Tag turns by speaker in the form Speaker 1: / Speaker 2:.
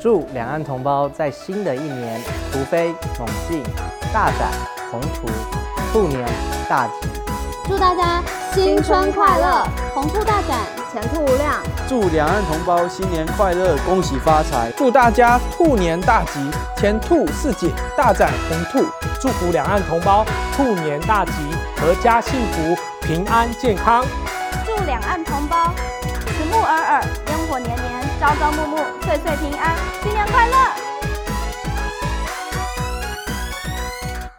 Speaker 1: 祝两岸同胞在新的一年突飞猛进，大展宏图，兔年大吉。
Speaker 2: 祝大家新春快乐，红兔大展，前途无量。
Speaker 3: 祝两岸同胞新年快乐，恭喜发财。
Speaker 4: 祝大家兔年大吉，前兔似锦，大展宏图。
Speaker 5: 祝福两岸同胞兔年大吉，阖家幸福，平安健康。
Speaker 6: 祝两岸同胞慈木尔尔，朝朝暮暮岁岁平安。